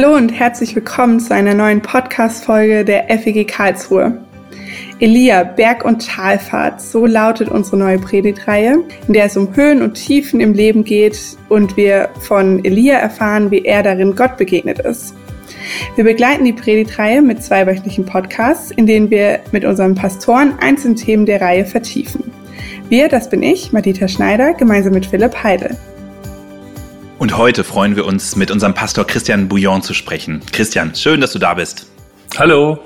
Hallo und herzlich willkommen zu einer neuen Podcast-Folge der FEG Karlsruhe. Elia, Berg- und Talfahrt, so lautet unsere neue Predigtreihe, in der es um Höhen und Tiefen im Leben geht und wir von Elia erfahren, wie er darin Gott begegnet ist. Wir begleiten die Predigtreihe mit zwei wöchentlichen Podcasts, in denen wir mit unseren Pastoren einzelne Themen der Reihe vertiefen. Wir, das bin ich, Madita Schneider, gemeinsam mit Philipp Heide. Und heute freuen wir uns, mit unserem Pastor Christian Bouillon zu sprechen. Christian, schön, dass du da bist. Hallo.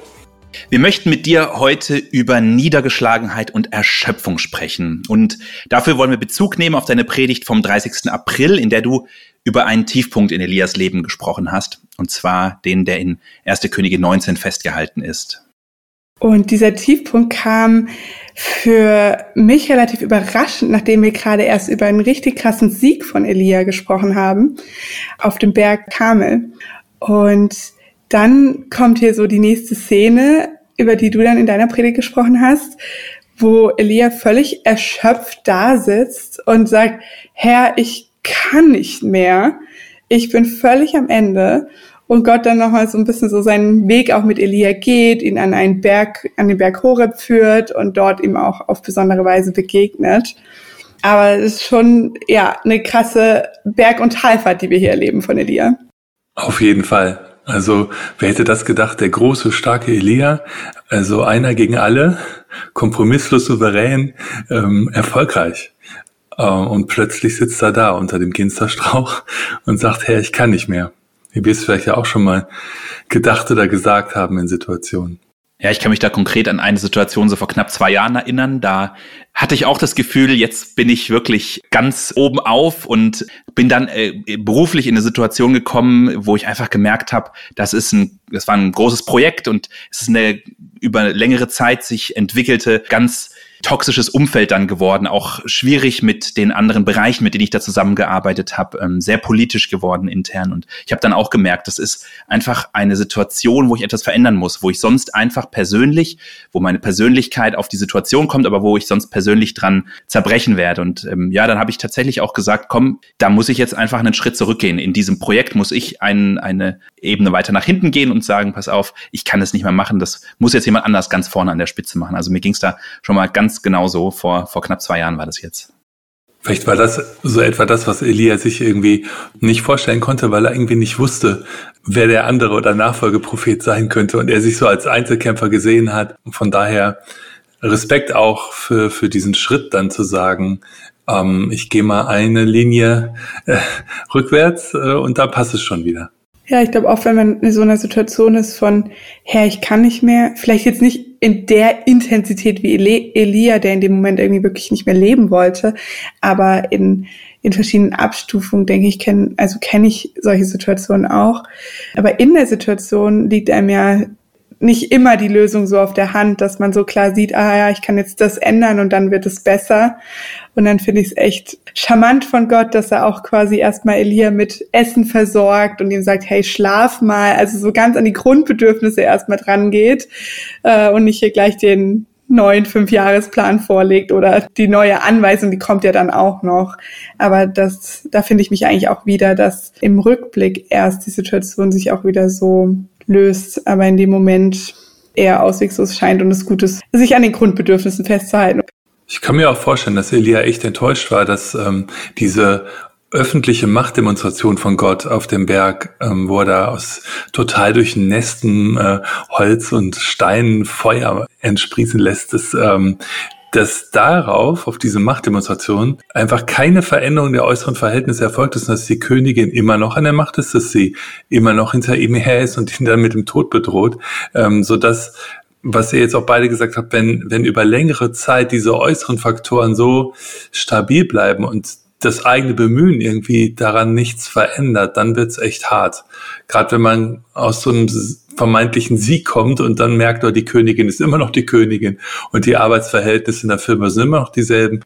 Wir möchten mit dir heute über Niedergeschlagenheit und Erschöpfung sprechen. Und dafür wollen wir Bezug nehmen auf deine Predigt vom 30. April, in der du über einen Tiefpunkt in Elias Leben gesprochen hast. Und zwar den, der in 1. Könige 19 festgehalten ist. Und dieser Tiefpunkt kam für mich relativ überraschend, nachdem wir gerade erst über einen richtig krassen Sieg von Elia gesprochen haben, auf dem Berg Kamel. Und dann kommt hier so die nächste Szene, über die du dann in deiner Predigt gesprochen hast, wo Elia völlig erschöpft da sitzt und sagt, Herr, ich kann nicht mehr. Ich bin völlig am Ende und Gott dann nochmal so ein bisschen so seinen Weg auch mit Elia geht, ihn an einen Berg, an den Berg Horeb führt und dort ihm auch auf besondere Weise begegnet. Aber es ist schon, ja, eine krasse Berg- und Talfahrt, die wir hier erleben von Elia. Auf jeden Fall. Also, wer hätte das gedacht? Der große, starke Elia, also einer gegen alle, kompromisslos souverän, ähm, erfolgreich. Äh, und plötzlich sitzt er da unter dem Ginsterstrauch und sagt, Herr, ich kann nicht mehr wie wir es vielleicht ja auch schon mal gedacht oder gesagt haben in Situationen. Ja, ich kann mich da konkret an eine Situation so vor knapp zwei Jahren erinnern. Da hatte ich auch das Gefühl, jetzt bin ich wirklich ganz oben auf und bin dann äh, beruflich in eine Situation gekommen, wo ich einfach gemerkt habe, das ist ein, das war ein großes Projekt und es ist eine über längere Zeit sich entwickelte, ganz toxisches Umfeld dann geworden, auch schwierig mit den anderen Bereichen, mit denen ich da zusammengearbeitet habe, ähm, sehr politisch geworden intern. Und ich habe dann auch gemerkt, das ist einfach eine Situation, wo ich etwas verändern muss, wo ich sonst einfach persönlich, wo meine Persönlichkeit auf die Situation kommt, aber wo ich sonst persönlich dran zerbrechen werde. Und ähm, ja, dann habe ich tatsächlich auch gesagt, komm, da muss ich jetzt einfach einen Schritt zurückgehen. In diesem Projekt muss ich ein, eine Ebene weiter nach hinten gehen und sagen, pass auf, ich kann es nicht mehr machen, das muss jetzt jemand anders ganz vorne an der Spitze machen. Also mir ging es da schon mal ganz genau so. Vor, vor knapp zwei Jahren war das jetzt. Vielleicht war das so etwa das, was Elia sich irgendwie nicht vorstellen konnte, weil er irgendwie nicht wusste, wer der andere oder Nachfolgeprophet sein könnte und er sich so als Einzelkämpfer gesehen hat. Von daher Respekt auch für, für diesen Schritt dann zu sagen, ähm, ich gehe mal eine Linie äh, rückwärts äh, und da passt es schon wieder. Ja, ich glaube auch, wenn man in so einer Situation ist von, Herr, ich kann nicht mehr, vielleicht jetzt nicht in der Intensität wie Elia, der in dem Moment irgendwie wirklich nicht mehr leben wollte, aber in, in verschiedenen Abstufungen, denke ich, kenn, also kenne ich solche Situationen auch. Aber in der Situation liegt einem ja nicht immer die Lösung so auf der Hand, dass man so klar sieht, ah ja, ich kann jetzt das ändern und dann wird es besser. Und dann finde ich es echt charmant von Gott, dass er auch quasi erstmal Elia mit Essen versorgt und ihm sagt, hey, schlaf mal. Also so ganz an die Grundbedürfnisse erstmal dran geht äh, und nicht hier gleich den neuen Fünfjahresplan vorlegt oder die neue Anweisung, die kommt ja dann auch noch. Aber das, da finde ich mich eigentlich auch wieder, dass im Rückblick erst die Situation sich auch wieder so löst, aber in dem Moment eher ausweglos scheint und es gut ist, sich an den Grundbedürfnissen festzuhalten. Ich kann mir auch vorstellen, dass Elia echt enttäuscht war, dass ähm, diese öffentliche Machtdemonstration von Gott auf dem Berg, ähm, wo er da aus total durchnässten äh, Holz und Steinen Feuer entsprießen lässt, das ähm, dass darauf, auf diese Machtdemonstration, einfach keine Veränderung der äußeren Verhältnisse erfolgt ist, dass die Königin immer noch an der Macht ist, dass sie immer noch hinter ihm her ist und ihn dann mit dem Tod bedroht, ähm, so dass was ihr jetzt auch beide gesagt habt, wenn, wenn über längere Zeit diese äußeren Faktoren so stabil bleiben und das eigene Bemühen irgendwie daran nichts verändert, dann wird's echt hart. Gerade wenn man aus so einem vermeintlichen Sieg kommt und dann merkt, oh, die Königin ist immer noch die Königin und die Arbeitsverhältnisse in der Firma sind immer noch dieselben.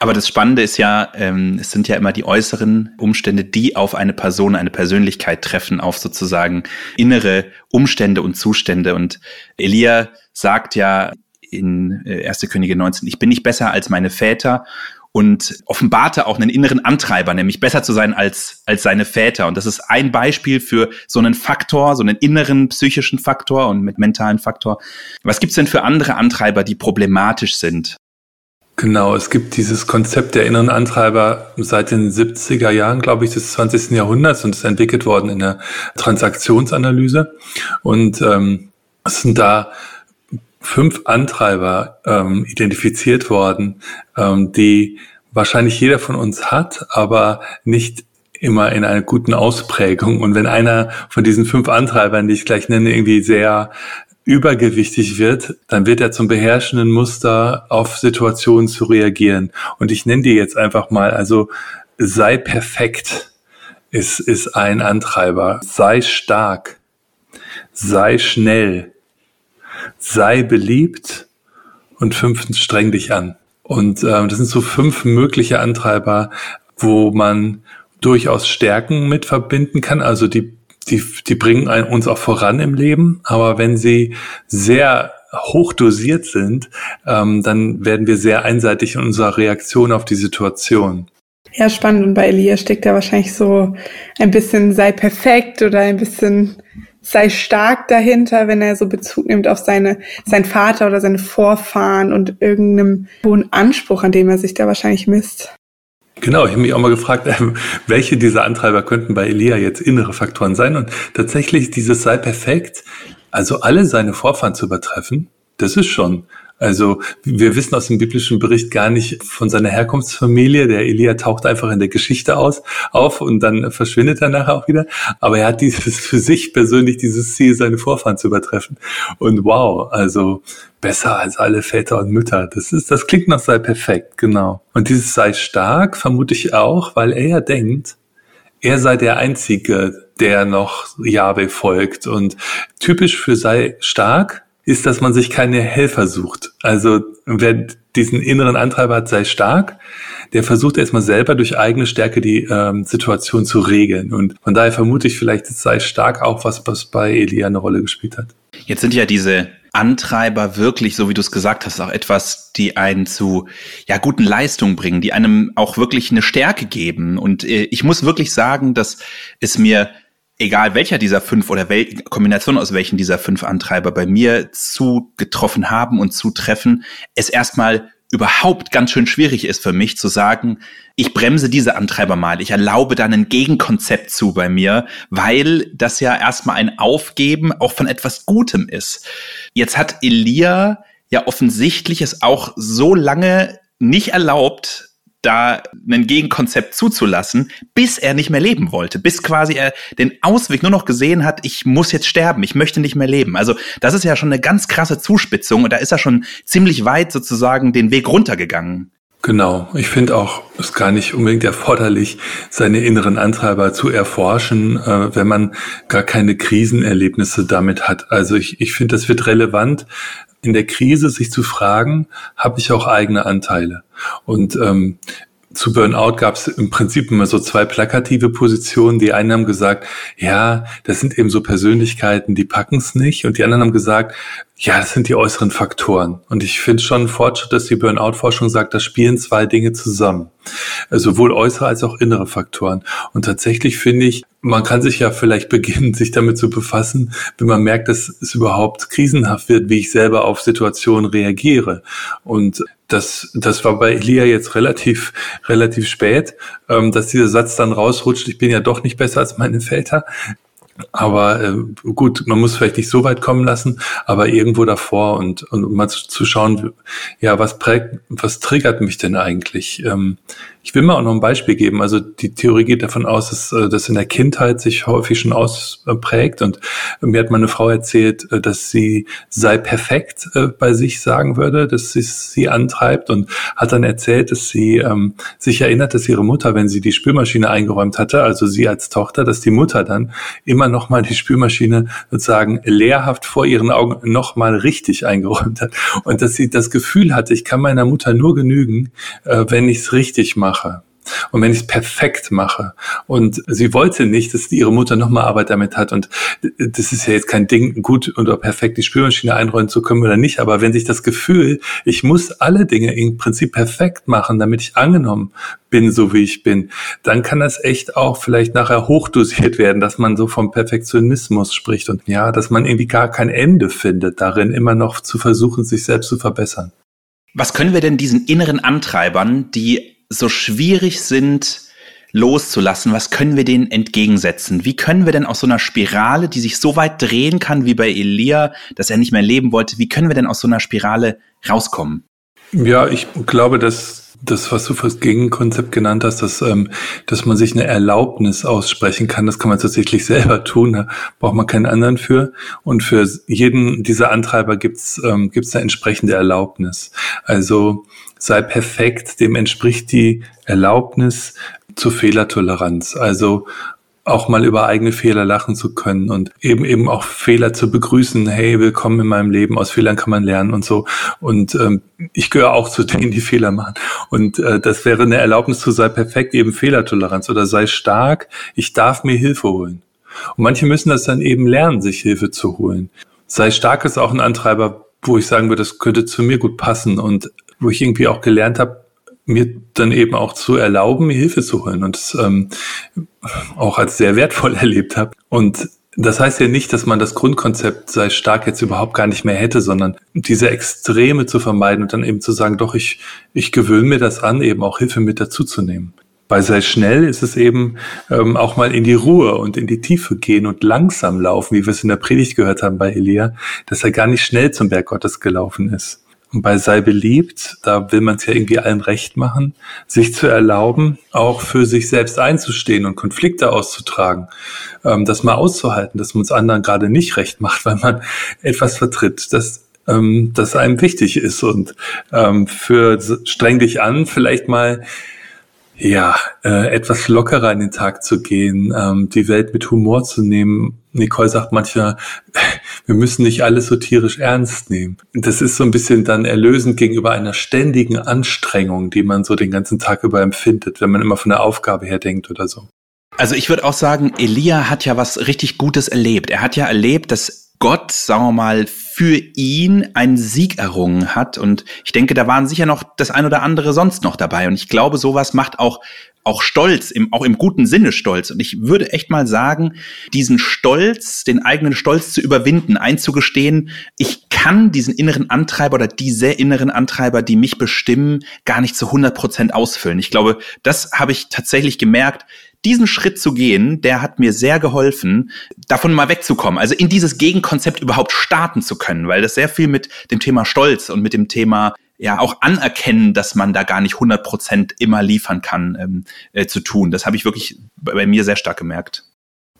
Aber das Spannende ist ja, ähm, es sind ja immer die äußeren Umstände, die auf eine Person, eine Persönlichkeit treffen, auf sozusagen innere Umstände und Zustände. Und Elia sagt ja in 1. Äh, Könige 19, ich bin nicht besser als meine Väter und offenbarte auch einen inneren Antreiber, nämlich besser zu sein als, als seine Väter. Und das ist ein Beispiel für so einen Faktor, so einen inneren psychischen Faktor und mit mentalen Faktor. Was gibt's denn für andere Antreiber, die problematisch sind? Genau, es gibt dieses Konzept der inneren Antreiber seit den 70er Jahren, glaube ich, des 20. Jahrhunderts und ist entwickelt worden in der Transaktionsanalyse. Und ähm, es sind da fünf Antreiber ähm, identifiziert worden, ähm, die wahrscheinlich jeder von uns hat, aber nicht immer in einer guten Ausprägung. Und wenn einer von diesen fünf Antreibern, die ich gleich nenne, irgendwie sehr übergewichtig wird, dann wird er zum beherrschenden Muster auf Situationen zu reagieren. Und ich nenne dir jetzt einfach mal, also sei perfekt ist, ist ein Antreiber. Sei stark. Sei schnell. Sei beliebt. Und fünftens, streng dich an. Und ähm, das sind so fünf mögliche Antreiber, wo man durchaus Stärken mit verbinden kann. Also die die, die bringen uns auch voran im Leben, aber wenn sie sehr hoch dosiert sind, ähm, dann werden wir sehr einseitig in unserer Reaktion auf die Situation. Ja, spannend. Und bei Elia steckt da wahrscheinlich so ein bisschen sei perfekt oder ein bisschen sei stark dahinter, wenn er so Bezug nimmt auf seine, sein Vater oder seine Vorfahren und irgendeinem hohen Anspruch, an dem er sich da wahrscheinlich misst. Genau, ich habe mich auch mal gefragt, welche dieser Antreiber könnten bei Elia jetzt innere Faktoren sein. Und tatsächlich dieses sei perfekt, also alle seine Vorfahren zu übertreffen, das ist schon also wir wissen aus dem biblischen Bericht gar nicht von seiner Herkunftsfamilie. Der Elia taucht einfach in der Geschichte aus, auf und dann verschwindet er nachher auch wieder. Aber er hat dieses für sich persönlich dieses Ziel, seine Vorfahren zu übertreffen. Und wow, also besser als alle Väter und Mütter. Das ist, das klingt noch sei perfekt, genau. Und dieses sei stark vermute ich auch, weil er ja denkt, er sei der Einzige, der noch Jahwe folgt. Und typisch für sei stark ist, dass man sich keine Helfer sucht. Also wer diesen inneren Antreiber hat, sei stark, der versucht erstmal selber durch eigene Stärke die ähm, Situation zu regeln. Und von daher vermute ich vielleicht, es sei stark auch was, was bei Elia eine Rolle gespielt hat. Jetzt sind ja diese Antreiber wirklich, so wie du es gesagt hast, auch etwas, die einen zu ja guten Leistungen bringen, die einem auch wirklich eine Stärke geben. Und äh, ich muss wirklich sagen, dass es mir egal welcher dieser fünf oder wel Kombination aus welchen dieser fünf Antreiber bei mir zugetroffen haben und zutreffen, es erstmal überhaupt ganz schön schwierig ist für mich zu sagen, ich bremse diese Antreiber mal, ich erlaube dann ein Gegenkonzept zu bei mir, weil das ja erstmal ein Aufgeben auch von etwas Gutem ist. Jetzt hat Elia ja offensichtlich es auch so lange nicht erlaubt, da ein Gegenkonzept zuzulassen, bis er nicht mehr leben wollte, bis quasi er den Ausweg nur noch gesehen hat, ich muss jetzt sterben, ich möchte nicht mehr leben. Also das ist ja schon eine ganz krasse Zuspitzung und da ist er schon ziemlich weit sozusagen den Weg runtergegangen. Genau, ich finde auch, es ist gar nicht unbedingt erforderlich, seine inneren Antreiber zu erforschen, äh, wenn man gar keine Krisenerlebnisse damit hat. Also ich, ich finde, das wird relevant, in der Krise sich zu fragen, habe ich auch eigene Anteile? Und ähm, zu Burnout gab es im Prinzip immer so zwei plakative Positionen. Die einen haben gesagt, ja, das sind eben so Persönlichkeiten, die packen es nicht. Und die anderen haben gesagt, ja, das sind die äußeren Faktoren. Und ich finde schon ein Fortschritt, dass die Burnout-Forschung sagt, da spielen zwei Dinge zusammen. Also sowohl äußere als auch innere Faktoren. Und tatsächlich finde ich, man kann sich ja vielleicht beginnen, sich damit zu befassen, wenn man merkt, dass es überhaupt krisenhaft wird, wie ich selber auf Situationen reagiere. Und das, das war bei Elia jetzt relativ, relativ spät, ähm, dass dieser Satz dann rausrutscht, ich bin ja doch nicht besser als meine Väter. Aber äh, gut, man muss vielleicht nicht so weit kommen lassen, aber irgendwo davor und, und mal zu, zu schauen, ja, was prägt, was triggert mich denn eigentlich? Ähm, ich will mal auch noch ein Beispiel geben. Also die Theorie geht davon aus, dass äh, das in der Kindheit sich häufig schon ausprägt. Und mir hat meine Frau erzählt, äh, dass sie sei perfekt äh, bei sich sagen würde, dass sie sie antreibt und hat dann erzählt, dass sie ähm, sich erinnert, dass ihre Mutter, wenn sie die Spülmaschine eingeräumt hatte, also sie als Tochter, dass die Mutter dann immer noch mal die Spülmaschine sozusagen lehrhaft vor ihren Augen noch mal richtig eingeräumt hat und dass sie das Gefühl hatte, ich kann meiner Mutter nur genügen, äh, wenn ich es richtig mache mache. Und wenn ich es perfekt mache und sie wollte nicht, dass ihre Mutter nochmal Arbeit damit hat und das ist ja jetzt kein Ding, gut oder perfekt die Spülmaschine einräumen zu können oder nicht, aber wenn sich das Gefühl, ich muss alle Dinge im Prinzip perfekt machen, damit ich angenommen bin, so wie ich bin, dann kann das echt auch vielleicht nachher hochdosiert werden, dass man so vom Perfektionismus spricht und ja, dass man irgendwie gar kein Ende findet darin, immer noch zu versuchen, sich selbst zu verbessern. Was können wir denn diesen inneren Antreibern, die so schwierig sind, loszulassen, was können wir denen entgegensetzen? Wie können wir denn aus so einer Spirale, die sich so weit drehen kann wie bei Elia, dass er nicht mehr leben wollte, wie können wir denn aus so einer Spirale rauskommen? Ja, ich glaube, dass das, was du fürs Gegenkonzept genannt hast, dass, ähm, dass man sich eine Erlaubnis aussprechen kann, das kann man tatsächlich selber tun, da braucht man keinen anderen für. Und für jeden dieser Antreiber gibt's ähm, gibt's eine entsprechende Erlaubnis. Also sei perfekt, dem entspricht die Erlaubnis zur Fehlertoleranz. Also auch mal über eigene Fehler lachen zu können und eben eben auch Fehler zu begrüßen. Hey, willkommen in meinem Leben. Aus Fehlern kann man lernen und so. Und ähm, ich gehöre auch zu denen, die Fehler machen. Und äh, das wäre eine Erlaubnis zu sei perfekt, eben Fehlertoleranz oder sei stark. Ich darf mir Hilfe holen. Und manche müssen das dann eben lernen, sich Hilfe zu holen. Sei stark ist auch ein Antreiber, wo ich sagen würde, das könnte zu mir gut passen und wo ich irgendwie auch gelernt habe, mir dann eben auch zu erlauben, mir Hilfe zu holen und das ähm, auch als sehr wertvoll erlebt habe. Und das heißt ja nicht, dass man das Grundkonzept sei stark jetzt überhaupt gar nicht mehr hätte, sondern diese Extreme zu vermeiden und dann eben zu sagen, doch, ich, ich gewöhne mir das an, eben auch Hilfe mit dazuzunehmen. Bei sei schnell ist es eben ähm, auch mal in die Ruhe und in die Tiefe gehen und langsam laufen, wie wir es in der Predigt gehört haben bei Elia, dass er gar nicht schnell zum Berg Gottes gelaufen ist. Bei sei beliebt, da will man es ja irgendwie allen recht machen, sich zu erlauben, auch für sich selbst einzustehen und Konflikte auszutragen, ähm, das mal auszuhalten, dass man es anderen gerade nicht recht macht, weil man etwas vertritt, das ähm, das einem wichtig ist. Und ähm, für streng dich an vielleicht mal ja, äh, etwas lockerer in den Tag zu gehen, ähm, die Welt mit Humor zu nehmen. Nicole sagt manchmal, wir müssen nicht alles so tierisch ernst nehmen. Das ist so ein bisschen dann erlösend gegenüber einer ständigen Anstrengung, die man so den ganzen Tag über empfindet, wenn man immer von der Aufgabe her denkt oder so. Also ich würde auch sagen, Elia hat ja was richtig Gutes erlebt. Er hat ja erlebt, dass Gott, sagen wir mal, für ihn einen Sieg errungen hat. Und ich denke, da waren sicher noch das ein oder andere sonst noch dabei. Und ich glaube, sowas macht auch auch Stolz, im, auch im guten Sinne Stolz. Und ich würde echt mal sagen, diesen Stolz, den eigenen Stolz zu überwinden, einzugestehen, ich kann diesen inneren Antreiber oder diese inneren Antreiber, die mich bestimmen, gar nicht zu 100 Prozent ausfüllen. Ich glaube, das habe ich tatsächlich gemerkt, diesen Schritt zu gehen, der hat mir sehr geholfen, davon mal wegzukommen. Also in dieses Gegenkonzept überhaupt starten zu können, weil das sehr viel mit dem Thema Stolz und mit dem Thema ja auch anerkennen, dass man da gar nicht 100 Prozent immer liefern kann, ähm, äh, zu tun. Das habe ich wirklich bei mir sehr stark gemerkt.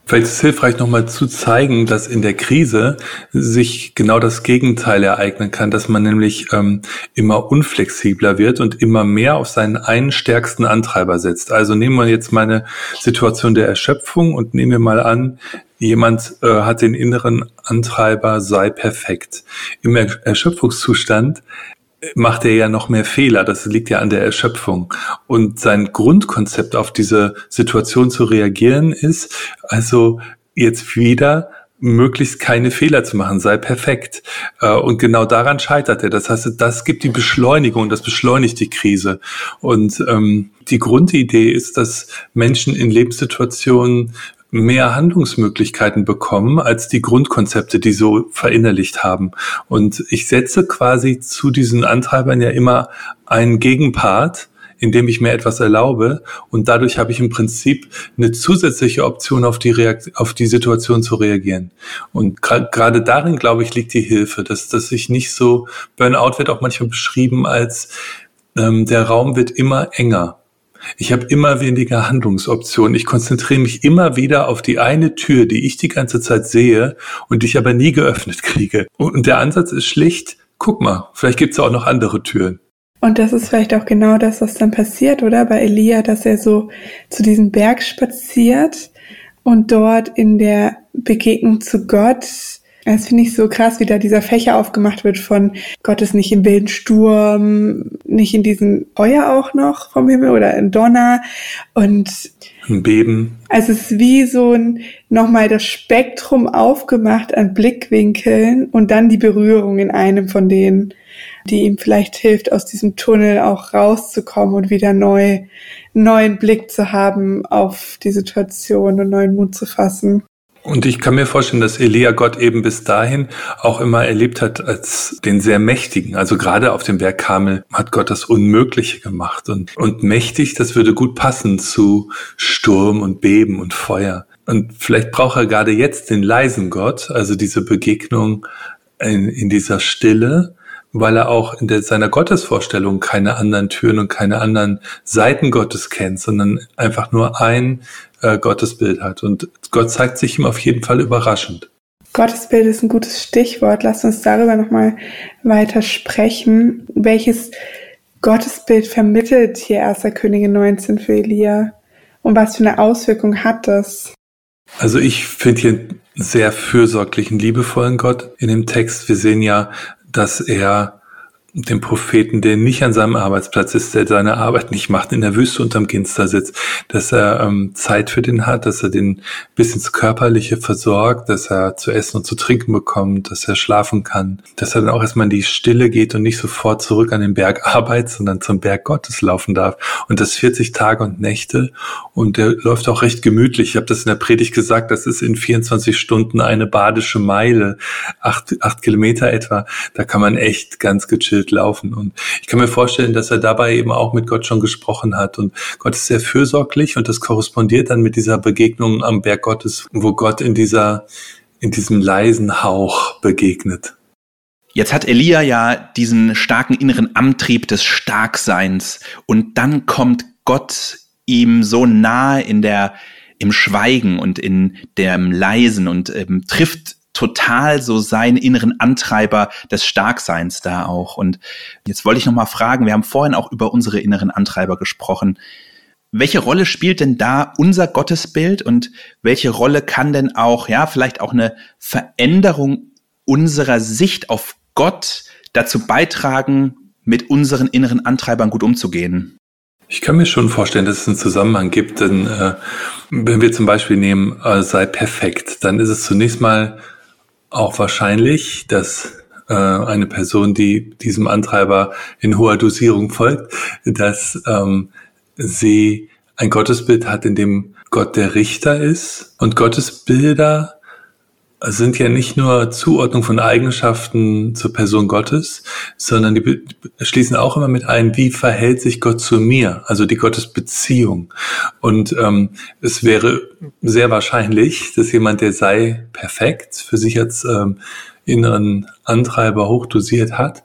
Vielleicht ist es hilfreich, nochmal zu zeigen, dass in der Krise sich genau das Gegenteil ereignen kann, dass man nämlich ähm, immer unflexibler wird und immer mehr auf seinen einen stärksten Antreiber setzt. Also nehmen wir jetzt meine Situation der Erschöpfung und nehmen wir mal an, jemand äh, hat den inneren Antreiber, sei perfekt. Im Erschöpfungszustand macht er ja noch mehr Fehler. Das liegt ja an der Erschöpfung. Und sein Grundkonzept auf diese Situation zu reagieren ist, also jetzt wieder möglichst keine Fehler zu machen, sei perfekt. Äh, und genau daran scheitert er. Das heißt, das gibt die Beschleunigung, das beschleunigt die Krise. Und ähm, die Grundidee ist, dass Menschen in Lebenssituationen mehr Handlungsmöglichkeiten bekommen als die Grundkonzepte, die so verinnerlicht haben. Und ich setze quasi zu diesen Antreibern ja immer einen Gegenpart, indem ich mir etwas erlaube und dadurch habe ich im Prinzip eine zusätzliche Option auf die Reakt auf die Situation zu reagieren. Und gerade darin, glaube ich, liegt die Hilfe, dass, dass ich nicht so, Burnout wird auch manchmal beschrieben als ähm, der Raum wird immer enger. Ich habe immer weniger Handlungsoptionen. Ich konzentriere mich immer wieder auf die eine Tür, die ich die ganze Zeit sehe und die ich aber nie geöffnet kriege. Und der Ansatz ist schlicht, guck mal, vielleicht gibt es auch noch andere Türen. Und das ist vielleicht auch genau das, was dann passiert, oder? Bei Elia, dass er so zu diesem Berg spaziert und dort in der Begegnung zu Gott Das finde ich so krass, wie da dieser Fächer aufgemacht wird von Gott ist nicht im wilden Sturm, nicht in diesem Feuer auch noch vom Himmel oder in Donner und ein Beben. Also es ist wie so ein nochmal das Spektrum aufgemacht an Blickwinkeln und dann die Berührung in einem von denen, die ihm vielleicht hilft, aus diesem Tunnel auch rauszukommen und wieder neu, neuen Blick zu haben auf die Situation und neuen Mut zu fassen. Und ich kann mir vorstellen, dass Elia Gott eben bis dahin auch immer erlebt hat als den sehr Mächtigen. Also gerade auf dem Berg Kamel hat Gott das Unmögliche gemacht. Und, und mächtig, das würde gut passen zu Sturm und Beben und Feuer. Und vielleicht braucht er gerade jetzt den leisen Gott, also diese Begegnung in, in dieser Stille, weil er auch in der, seiner Gottesvorstellung keine anderen Türen und keine anderen Seiten Gottes kennt, sondern einfach nur ein äh, Gottesbild hat. Und Gott zeigt sich ihm auf jeden Fall überraschend. Gottesbild ist ein gutes Stichwort. Lass uns darüber nochmal weiter sprechen. Welches Gottesbild vermittelt hier 1. Könige 19 für Elia? Und was für eine Auswirkung hat das? Also ich finde hier einen sehr fürsorglichen, liebevollen Gott in dem Text. Wir sehen ja, dass er dem Propheten, der nicht an seinem Arbeitsplatz ist, der seine Arbeit nicht macht, in der Wüste unterm Ginster sitzt, dass er ähm, Zeit für den hat, dass er den bis ins Körperliche versorgt, dass er zu essen und zu trinken bekommt, dass er schlafen kann, dass er dann auch erstmal in die Stille geht und nicht sofort zurück an den Berg Arbeit, sondern zum Berg Gottes laufen darf. Und das 40 Tage und Nächte und der läuft auch recht gemütlich. Ich habe das in der Predigt gesagt, das ist in 24 Stunden eine badische Meile, acht, acht Kilometer etwa. Da kann man echt ganz gechillt Bild laufen. Und ich kann mir vorstellen, dass er dabei eben auch mit Gott schon gesprochen hat. Und Gott ist sehr fürsorglich und das korrespondiert dann mit dieser Begegnung am Berg Gottes, wo Gott in dieser, in diesem leisen Hauch begegnet. Jetzt hat Elia ja diesen starken inneren Antrieb des Starkseins und dann kommt Gott ihm so nahe in der im Schweigen und in dem Leisen und ähm, trifft total so seinen inneren Antreiber des Starkseins da auch. Und jetzt wollte ich noch mal fragen, wir haben vorhin auch über unsere inneren Antreiber gesprochen. Welche Rolle spielt denn da unser Gottesbild und welche Rolle kann denn auch, ja, vielleicht auch eine Veränderung unserer Sicht auf Gott dazu beitragen, mit unseren inneren Antreibern gut umzugehen? Ich kann mir schon vorstellen, dass es einen Zusammenhang gibt, denn äh, wenn wir zum Beispiel nehmen, äh, sei perfekt, dann ist es zunächst mal auch wahrscheinlich, dass äh, eine Person, die diesem Antreiber in hoher Dosierung folgt, dass ähm, sie ein Gottesbild hat, in dem Gott der Richter ist. Und Gottesbilder sind ja nicht nur Zuordnung von Eigenschaften zur Person Gottes, sondern die schließen auch immer mit ein, wie verhält sich Gott zu mir, also die Gottesbeziehung. Und ähm, es wäre sehr wahrscheinlich, dass jemand, der sei perfekt, für sich als ähm, inneren Antreiber hochdosiert hat,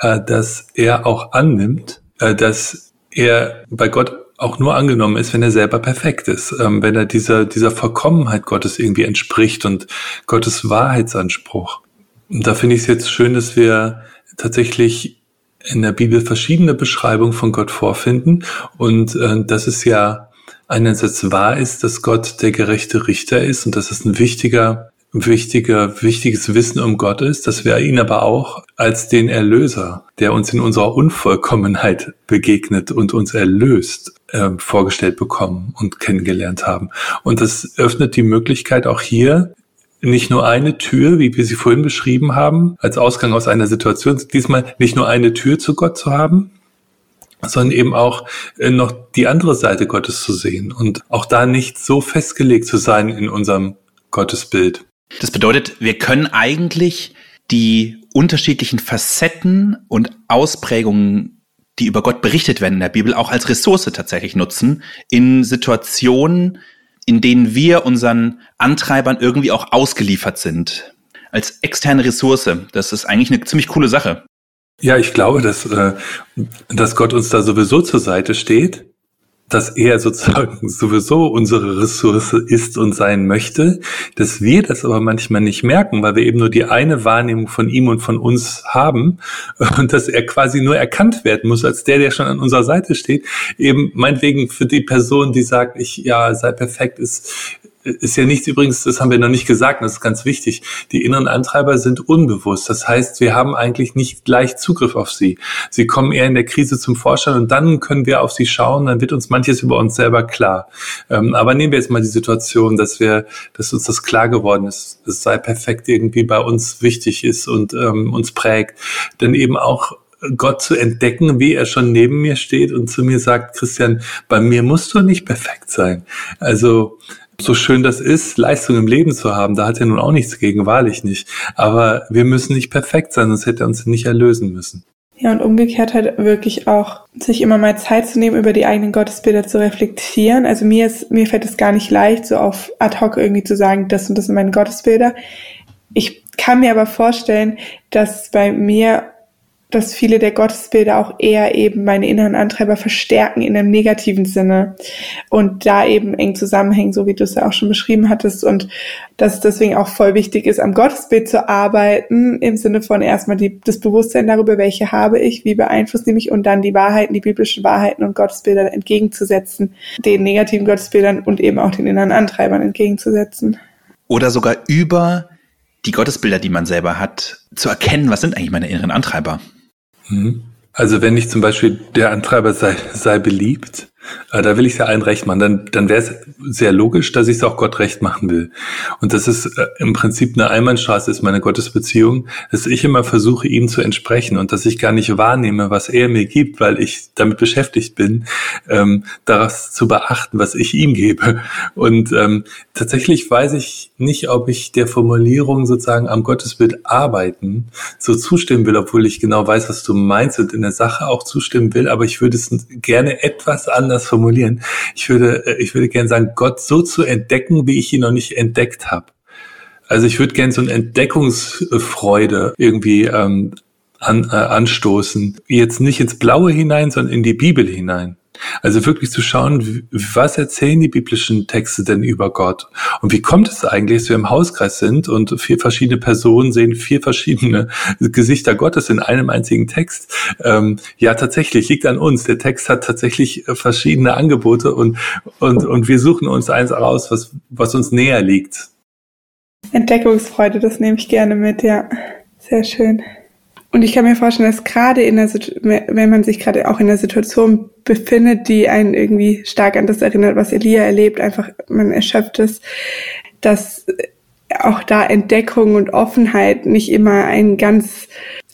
äh, dass er auch annimmt, äh, dass er bei Gott auch nur angenommen ist, wenn er selber perfekt ist, ähm, wenn er dieser, dieser Vollkommenheit Gottes irgendwie entspricht und Gottes Wahrheitsanspruch. Und da finde ich es jetzt schön, dass wir tatsächlich in der Bibel verschiedene Beschreibungen von Gott vorfinden und äh, dass es ja einerseits wahr ist, dass Gott der gerechte Richter ist und dass es ein wichtiger wichtiger, wichtiges Wissen um Gott ist, dass wir ihn aber auch als den Erlöser, der uns in unserer Unvollkommenheit begegnet und uns erlöst, äh, vorgestellt bekommen und kennengelernt haben. Und das öffnet die Möglichkeit auch hier, nicht nur eine Tür, wie wir sie vorhin beschrieben haben, als Ausgang aus einer Situation, diesmal nicht nur eine Tür zu Gott zu haben, sondern eben auch äh, noch die andere Seite Gottes zu sehen und auch da nicht so festgelegt zu sein in unserem Gottesbild. Das bedeutet, wir können eigentlich die unterschiedlichen Facetten und Ausprägungen, die über Gott berichtet werden in der Bibel, auch als Ressource tatsächlich nutzen in Situationen, in denen wir unseren Antreibern irgendwie auch ausgeliefert sind. Als externe Ressource. Das ist eigentlich eine ziemlich coole Sache. Ja, ich glaube, dass, äh, dass Gott uns da sowieso zur Seite steht dass er sozusagen sowieso unsere Ressource ist und sein möchte, dass wir das aber manchmal nicht merken, weil wir eben nur die eine Wahrnehmung von ihm und von uns haben und dass er quasi nur erkannt werden muss als der, der schon an unserer Seite steht. Eben meinetwegen für die Person, die sagt, ich ja sei perfekt, ist ist ja nichts übrigens, das haben wir noch nicht gesagt, das ist ganz wichtig. Die inneren Antreiber sind unbewusst. Das heißt, wir haben eigentlich nicht gleich Zugriff auf sie. Sie kommen eher in der Krise zum Vorschein und dann können wir auf sie schauen, dann wird uns manches über uns selber klar. Ähm, aber nehmen wir jetzt mal die Situation, dass wir, dass uns das klar geworden ist, es sei perfekt irgendwie bei uns wichtig ist und ähm, uns prägt. Denn eben auch Gott zu entdecken, wie er schon neben mir steht und zu mir sagt, Christian, bei mir musst du nicht perfekt sein. Also so schön das ist, Leistung im Leben zu haben, da hat er nun auch nichts gegen, wahrlich nicht. Aber wir müssen nicht perfekt sein, sonst hätte er uns nicht erlösen müssen. Ja, und umgekehrt halt wirklich auch, sich immer mal Zeit zu nehmen, über die eigenen Gottesbilder zu reflektieren. Also mir ist, mir fällt es gar nicht leicht, so auf ad hoc irgendwie zu sagen, das und das sind meine Gottesbilder. Ich kann mir aber vorstellen, dass bei mir dass viele der Gottesbilder auch eher eben meine inneren Antreiber verstärken in einem negativen Sinne und da eben eng zusammenhängen, so wie du es ja auch schon beschrieben hattest und dass es deswegen auch voll wichtig ist, am Gottesbild zu arbeiten, im Sinne von erstmal die, das Bewusstsein darüber, welche habe ich, wie beeinflusst die mich und dann die Wahrheiten, die biblischen Wahrheiten und Gottesbilder entgegenzusetzen, den negativen Gottesbildern und eben auch den inneren Antreibern entgegenzusetzen. Oder sogar über die Gottesbilder, die man selber hat, zu erkennen, was sind eigentlich meine inneren Antreiber? Mhm. Also wenn ich zum Beispiel der Antreiber sei, sei beliebt, da will ich es ja allen recht machen, dann, dann wäre es sehr logisch, dass ich es auch Gott recht machen will. Und das ist äh, im Prinzip eine Einbahnstraße, ist meine Gottesbeziehung, dass ich immer versuche, ihm zu entsprechen und dass ich gar nicht wahrnehme, was er mir gibt, weil ich damit beschäftigt bin, ähm, daraus zu beachten, was ich ihm gebe. Und ähm, tatsächlich weiß ich nicht, ob ich der Formulierung sozusagen am Gottesbild arbeiten so zustimmen will, obwohl ich genau weiß, was du meinst und in der Sache auch zustimmen will, aber ich würde es gerne etwas anders anders formulieren. Ich würde, äh, ich würde gerne sagen, Gott so zu entdecken, wie ich ihn noch nicht entdeckt habe. Also ich würde gerne so eine Entdeckungsfreude irgendwie ähm, an, äh, anstoßen. Jetzt nicht ins Blaue hinein, sondern in die Bibel hinein. Also wirklich zu schauen, was erzählen die biblischen Texte denn über Gott? Und wie kommt es eigentlich, dass wir im Hauskreis sind und vier verschiedene Personen sehen vier verschiedene Gesichter Gottes in einem einzigen Text? Ähm, ja, tatsächlich, liegt an uns. Der Text hat tatsächlich verschiedene Angebote und, und, und wir suchen uns eins raus, was, was uns näher liegt. Entdeckungsfreude, das nehme ich gerne mit, ja. Sehr schön. Und ich kann mir vorstellen, dass gerade in der, wenn man sich gerade auch in der Situation befindet, die einen irgendwie stark an das erinnert, was Elia erlebt, einfach man erschöpft ist, dass auch da Entdeckung und Offenheit nicht immer ein ganz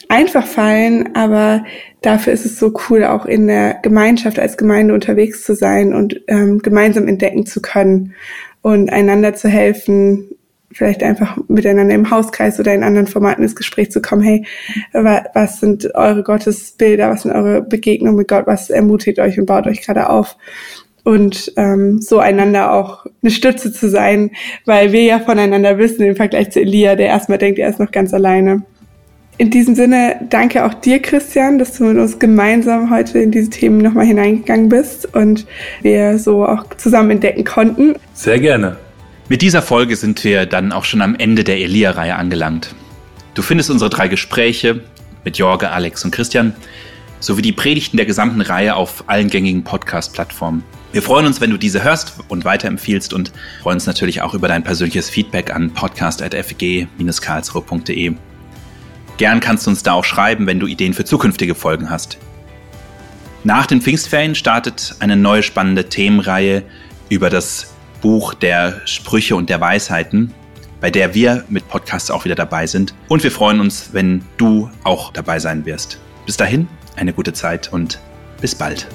einfach fallen, aber dafür ist es so cool, auch in der Gemeinschaft als Gemeinde unterwegs zu sein und ähm, gemeinsam entdecken zu können und einander zu helfen, vielleicht einfach miteinander im Hauskreis oder in anderen Formaten ins Gespräch zu kommen, hey, was sind eure Gottesbilder, was sind eure Begegnungen mit Gott, was ermutigt euch und baut euch gerade auf? Und ähm, so einander auch eine Stütze zu sein, weil wir ja voneinander wissen im Vergleich zu Elia, der erstmal denkt, er ist noch ganz alleine. In diesem Sinne danke auch dir, Christian, dass du mit uns gemeinsam heute in diese Themen nochmal hineingegangen bist und wir so auch zusammen entdecken konnten. Sehr gerne. Mit dieser Folge sind wir dann auch schon am Ende der Elia-Reihe angelangt. Du findest unsere drei Gespräche mit Jorge, Alex und Christian sowie die Predigten der gesamten Reihe auf allen gängigen Podcast-Plattformen. Wir freuen uns, wenn du diese hörst und weiterempfiehlst und freuen uns natürlich auch über dein persönliches Feedback an podcast.fg-karlsruhe.de. Gern kannst du uns da auch schreiben, wenn du Ideen für zukünftige Folgen hast. Nach den Pfingstferien startet eine neue spannende Themenreihe über das Buch der Sprüche und der Weisheiten, bei der wir mit Podcasts auch wieder dabei sind. Und wir freuen uns, wenn du auch dabei sein wirst. Bis dahin, eine gute Zeit und bis bald.